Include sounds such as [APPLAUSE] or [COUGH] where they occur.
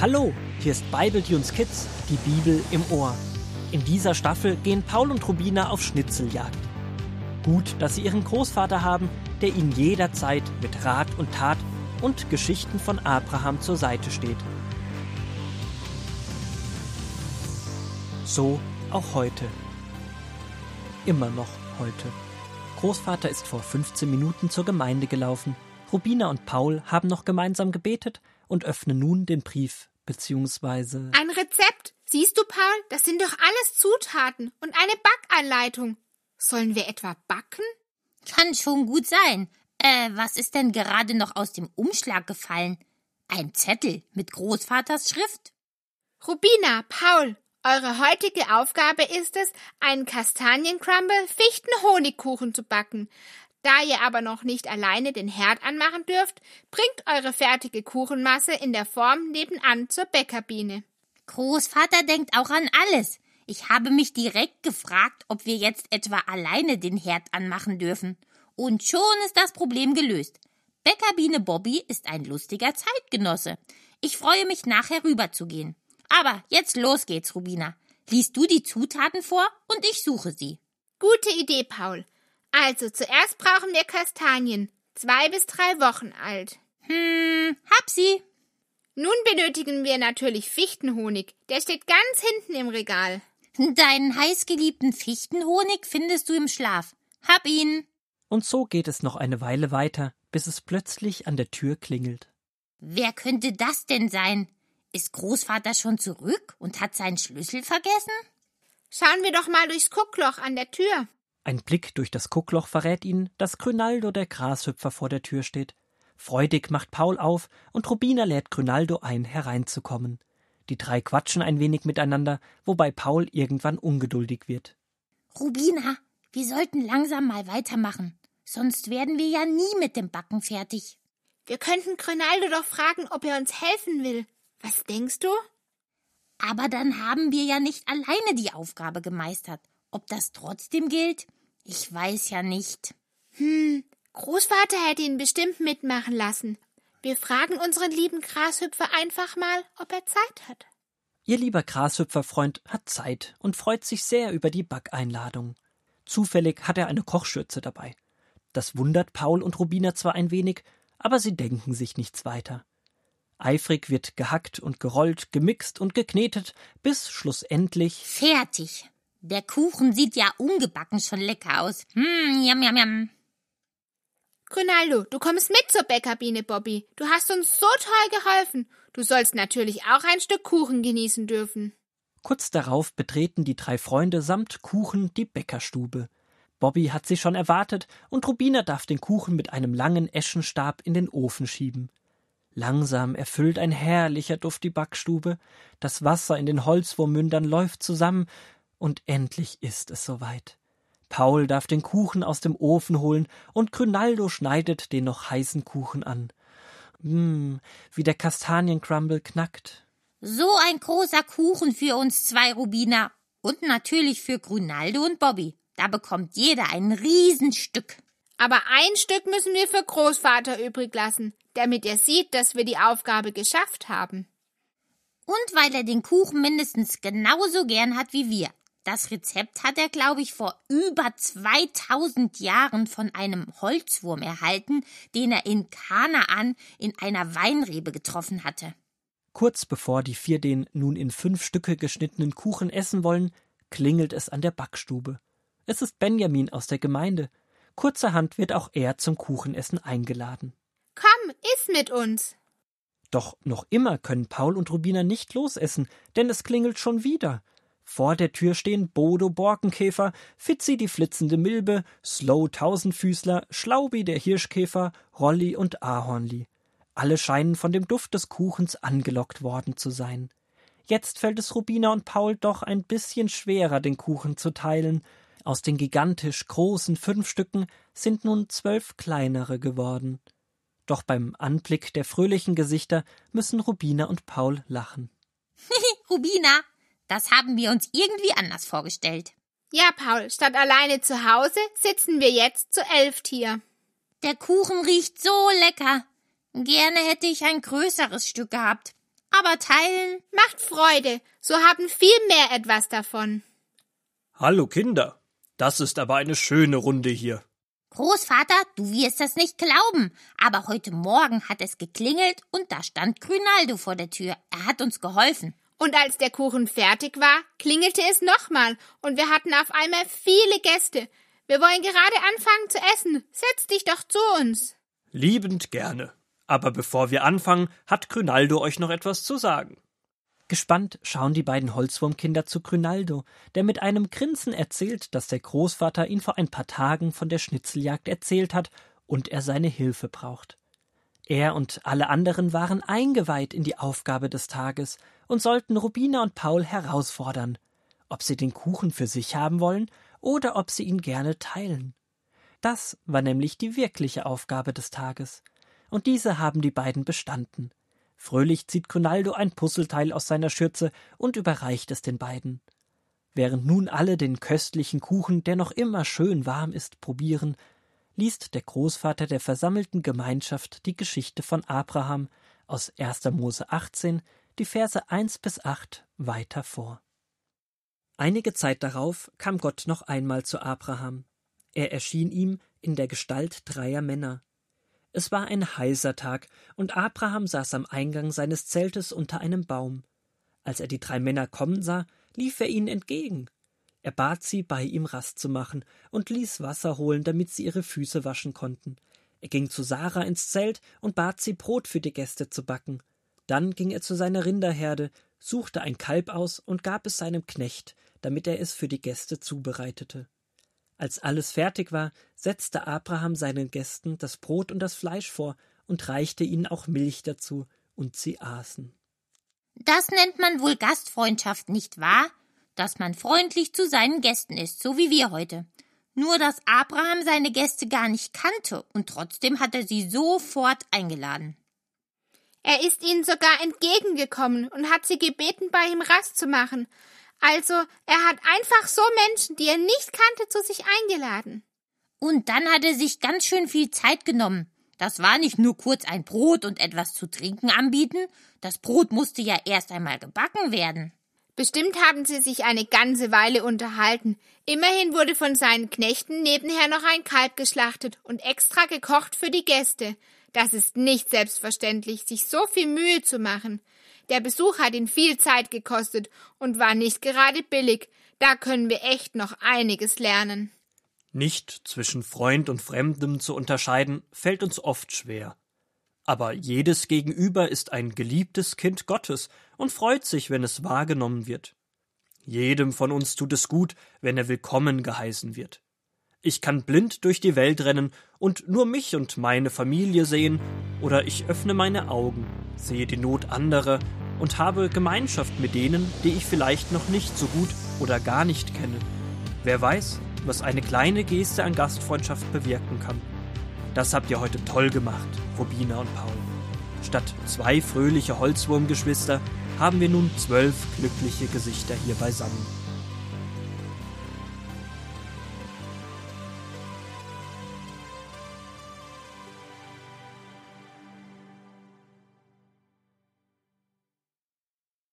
Hallo, hier ist Bible Tunes Kids, die Bibel im Ohr. In dieser Staffel gehen Paul und Rubina auf Schnitzeljagd. Gut, dass sie ihren Großvater haben, der ihnen jederzeit mit Rat und Tat und Geschichten von Abraham zur Seite steht. So auch heute. Immer noch heute. Großvater ist vor 15 Minuten zur Gemeinde gelaufen. Rubina und Paul haben noch gemeinsam gebetet und öffnen nun den Brief beziehungsweise. Ein Rezept. Siehst du, Paul, das sind doch alles Zutaten und eine Backanleitung. Sollen wir etwa backen? Kann schon gut sein. Äh, was ist denn gerade noch aus dem Umschlag gefallen? Ein Zettel mit Großvaters Schrift? Rubina, Paul, eure heutige Aufgabe ist es, einen Kastaniencrumble Fichten-Honigkuchen zu backen. Da ihr aber noch nicht alleine den Herd anmachen dürft, bringt eure fertige Kuchenmasse in der Form nebenan zur Bäckerbiene. Großvater denkt auch an alles. Ich habe mich direkt gefragt, ob wir jetzt etwa alleine den Herd anmachen dürfen. Und schon ist das Problem gelöst. Bäckerbiene Bobby ist ein lustiger Zeitgenosse. Ich freue mich nachher rüberzugehen. Aber jetzt los geht's, Rubina. Liest du die Zutaten vor und ich suche sie. Gute Idee, Paul. Also zuerst brauchen wir Kastanien, zwei bis drei Wochen alt. Hm, hab sie. Nun benötigen wir natürlich Fichtenhonig. Der steht ganz hinten im Regal. Deinen heißgeliebten Fichtenhonig findest du im Schlaf. Hab ihn. Und so geht es noch eine Weile weiter, bis es plötzlich an der Tür klingelt. Wer könnte das denn sein? Ist Großvater schon zurück und hat seinen Schlüssel vergessen? Schauen wir doch mal durchs Guckloch an der Tür. Ein Blick durch das Guckloch verrät ihnen, dass Grünaldo der Grashüpfer vor der Tür steht. Freudig macht Paul auf und Rubina lädt Grünaldo ein, hereinzukommen. Die drei quatschen ein wenig miteinander, wobei Paul irgendwann ungeduldig wird. Rubina, wir sollten langsam mal weitermachen. Sonst werden wir ja nie mit dem Backen fertig. Wir könnten Grünaldo doch fragen, ob er uns helfen will. Was denkst du? Aber dann haben wir ja nicht alleine die Aufgabe gemeistert. Ob das trotzdem gilt? Ich weiß ja nicht. Hm, Großvater hätte ihn bestimmt mitmachen lassen. Wir fragen unseren lieben Grashüpfer einfach mal, ob er Zeit hat. Ihr lieber Grashüpferfreund hat Zeit und freut sich sehr über die Backeinladung. Zufällig hat er eine Kochschürze dabei. Das wundert Paul und Rubina zwar ein wenig, aber sie denken sich nichts weiter. Eifrig wird gehackt und gerollt, gemixt und geknetet, bis schlussendlich fertig. Der Kuchen sieht ja ungebacken schon lecker aus. Hm, yam, yam, yam. Grünaldo, du kommst mit zur Bäckerbiene, Bobby. Du hast uns so toll geholfen. Du sollst natürlich auch ein Stück Kuchen genießen dürfen. Kurz darauf betreten die drei Freunde samt Kuchen die Bäckerstube. Bobby hat sie schon erwartet und Rubina darf den Kuchen mit einem langen Eschenstab in den Ofen schieben. Langsam erfüllt ein herrlicher Duft die Backstube, das Wasser in den Holzwurmmündern läuft zusammen, und endlich ist es soweit. Paul darf den Kuchen aus dem Ofen holen und Grünaldo schneidet den noch heißen Kuchen an. Mmm, wie der Kastaniencrumble knackt. So ein großer Kuchen für uns zwei Rubiner und natürlich für Grünaldo und Bobby. Da bekommt jeder ein Riesenstück. Aber ein Stück müssen wir für Großvater übrig lassen, damit er sieht, dass wir die Aufgabe geschafft haben. Und weil er den Kuchen mindestens genauso gern hat wie wir. Das Rezept hat er, glaube ich, vor über 2000 Jahren von einem Holzwurm erhalten, den er in Kanaan in einer Weinrebe getroffen hatte. Kurz bevor die vier den nun in fünf Stücke geschnittenen Kuchen essen wollen, klingelt es an der Backstube. Es ist Benjamin aus der Gemeinde. Kurzerhand wird auch er zum Kuchenessen eingeladen. Komm, iss mit uns. Doch noch immer können Paul und Rubina nicht losessen, denn es klingelt schon wieder. Vor der Tür stehen Bodo Borkenkäfer, Fitzi die flitzende Milbe, Slow Tausendfüßler, Schlaubi der Hirschkäfer, Rolli und Ahornli. Alle scheinen von dem Duft des Kuchens angelockt worden zu sein. Jetzt fällt es Rubina und Paul doch ein bisschen schwerer, den Kuchen zu teilen. Aus den gigantisch großen fünf Stücken sind nun zwölf kleinere geworden. Doch beim Anblick der fröhlichen Gesichter müssen Rubina und Paul lachen. [LAUGHS] Rubina, das haben wir uns irgendwie anders vorgestellt. Ja, Paul, statt alleine zu Hause sitzen wir jetzt zu elf hier. Der Kuchen riecht so lecker. Gerne hätte ich ein größeres Stück gehabt. Aber teilen macht Freude. So haben viel mehr etwas davon. Hallo Kinder. Das ist aber eine schöne Runde hier. Großvater, du wirst das nicht glauben, aber heute Morgen hat es geklingelt und da stand Grünaldo vor der Tür. Er hat uns geholfen. Und als der Kuchen fertig war, klingelte es nochmal und wir hatten auf einmal viele Gäste. Wir wollen gerade anfangen zu essen. Setz dich doch zu uns. Liebend gerne. Aber bevor wir anfangen, hat Grünaldo euch noch etwas zu sagen. Gespannt schauen die beiden Holzwurmkinder zu Grünaldo, der mit einem Grinsen erzählt, dass der Großvater ihn vor ein paar Tagen von der Schnitzeljagd erzählt hat und er seine Hilfe braucht. Er und alle anderen waren eingeweiht in die Aufgabe des Tages und sollten Rubina und Paul herausfordern, ob sie den Kuchen für sich haben wollen oder ob sie ihn gerne teilen. Das war nämlich die wirkliche Aufgabe des Tages, und diese haben die beiden bestanden. Fröhlich zieht Conaldo ein Puzzleteil aus seiner Schürze und überreicht es den beiden. Während nun alle den köstlichen Kuchen, der noch immer schön warm ist, probieren, liest der Großvater der versammelten Gemeinschaft die Geschichte von Abraham aus 1. Mose 18, die Verse 1 bis 8 weiter vor. Einige Zeit darauf kam Gott noch einmal zu Abraham. Er erschien ihm in der Gestalt dreier Männer. Es war ein heißer Tag, und Abraham saß am Eingang seines Zeltes unter einem Baum. Als er die drei Männer kommen sah, lief er ihnen entgegen. Er bat sie, bei ihm Rast zu machen, und ließ Wasser holen, damit sie ihre Füße waschen konnten. Er ging zu Sarah ins Zelt und bat sie, Brot für die Gäste zu backen. Dann ging er zu seiner Rinderherde, suchte ein Kalb aus und gab es seinem Knecht, damit er es für die Gäste zubereitete. Als alles fertig war, setzte Abraham seinen Gästen das Brot und das Fleisch vor und reichte ihnen auch Milch dazu, und sie aßen. Das nennt man wohl Gastfreundschaft, nicht wahr? Dass man freundlich zu seinen Gästen ist, so wie wir heute. Nur dass Abraham seine Gäste gar nicht kannte, und trotzdem hat er sie sofort eingeladen. Er ist ihnen sogar entgegengekommen und hat sie gebeten, bei ihm Rast zu machen, also, er hat einfach so Menschen, die er nicht kannte, zu sich eingeladen. Und dann hat er sich ganz schön viel Zeit genommen. Das war nicht nur kurz ein Brot und etwas zu trinken anbieten, das Brot musste ja erst einmal gebacken werden. Bestimmt haben sie sich eine ganze Weile unterhalten. Immerhin wurde von seinen Knechten nebenher noch ein Kalb geschlachtet und extra gekocht für die Gäste. Das ist nicht selbstverständlich, sich so viel Mühe zu machen. Der Besuch hat ihn viel Zeit gekostet und war nicht gerade billig. Da können wir echt noch einiges lernen. Nicht zwischen Freund und Fremdem zu unterscheiden, fällt uns oft schwer. Aber jedes Gegenüber ist ein geliebtes Kind Gottes und freut sich, wenn es wahrgenommen wird. Jedem von uns tut es gut, wenn er willkommen geheißen wird. Ich kann blind durch die Welt rennen und nur mich und meine Familie sehen, oder ich öffne meine Augen, sehe die Not anderer und habe Gemeinschaft mit denen, die ich vielleicht noch nicht so gut oder gar nicht kenne. Wer weiß, was eine kleine Geste an Gastfreundschaft bewirken kann. Das habt ihr heute toll gemacht, Robina und Paul. Statt zwei fröhliche Holzwurmgeschwister haben wir nun zwölf glückliche Gesichter hier beisammen.